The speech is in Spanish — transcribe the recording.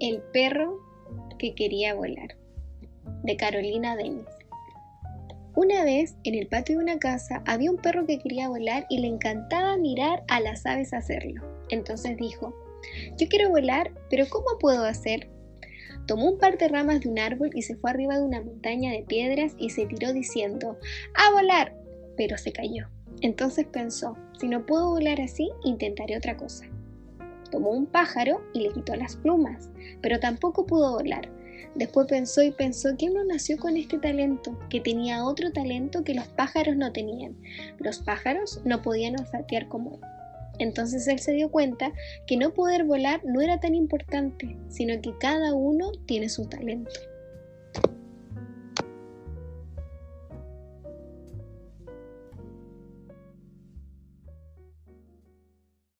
El perro que quería volar, de Carolina Denis. Una vez, en el patio de una casa, había un perro que quería volar y le encantaba mirar a las aves hacerlo. Entonces dijo, yo quiero volar, pero ¿cómo puedo hacer? Tomó un par de ramas de un árbol y se fue arriba de una montaña de piedras y se tiró diciendo, ¡A volar! Pero se cayó. Entonces pensó, si no puedo volar así, intentaré otra cosa. Tomó un pájaro y le quitó las plumas, pero tampoco pudo volar. Después pensó y pensó que uno nació con este talento, que tenía otro talento que los pájaros no tenían. Los pájaros no podían olfatear como él. Entonces él se dio cuenta que no poder volar no era tan importante, sino que cada uno tiene su talento.